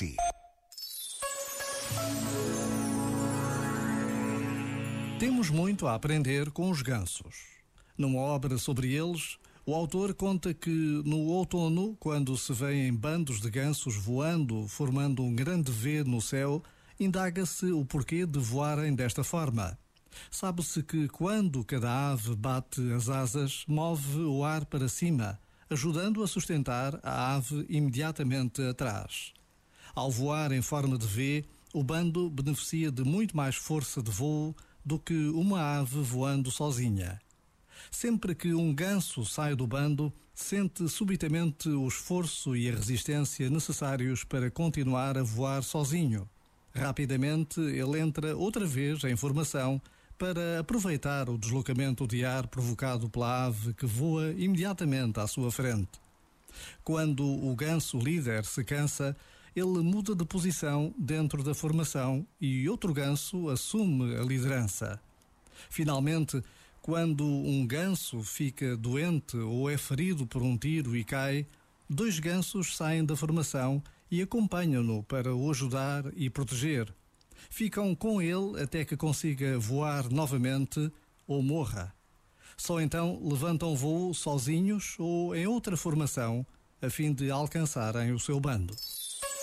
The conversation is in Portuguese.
si. Temos muito a aprender com os gansos. Numa obra sobre eles, o autor conta que no outono, quando se vêem bandos de gansos voando, formando um grande V no céu, indaga-se o porquê de voarem desta forma. Sabe-se que quando cada ave bate as asas, move o ar para cima, ajudando a sustentar a ave imediatamente atrás. Ao voar em forma de V, o bando beneficia de muito mais força de voo do que uma ave voando sozinha. Sempre que um ganso sai do bando, sente subitamente o esforço e a resistência necessários para continuar a voar sozinho. Rapidamente ele entra outra vez em formação para aproveitar o deslocamento de ar provocado pela ave que voa imediatamente à sua frente. Quando o ganso líder se cansa, ele muda de posição dentro da formação e outro ganso assume a liderança. Finalmente, quando um ganso fica doente ou é ferido por um tiro e cai, dois gansos saem da formação e acompanham-no para o ajudar e proteger ficam com ele até que consiga voar novamente ou morra. Só então levantam voo sozinhos ou em outra formação, a fim de alcançarem o seu bando.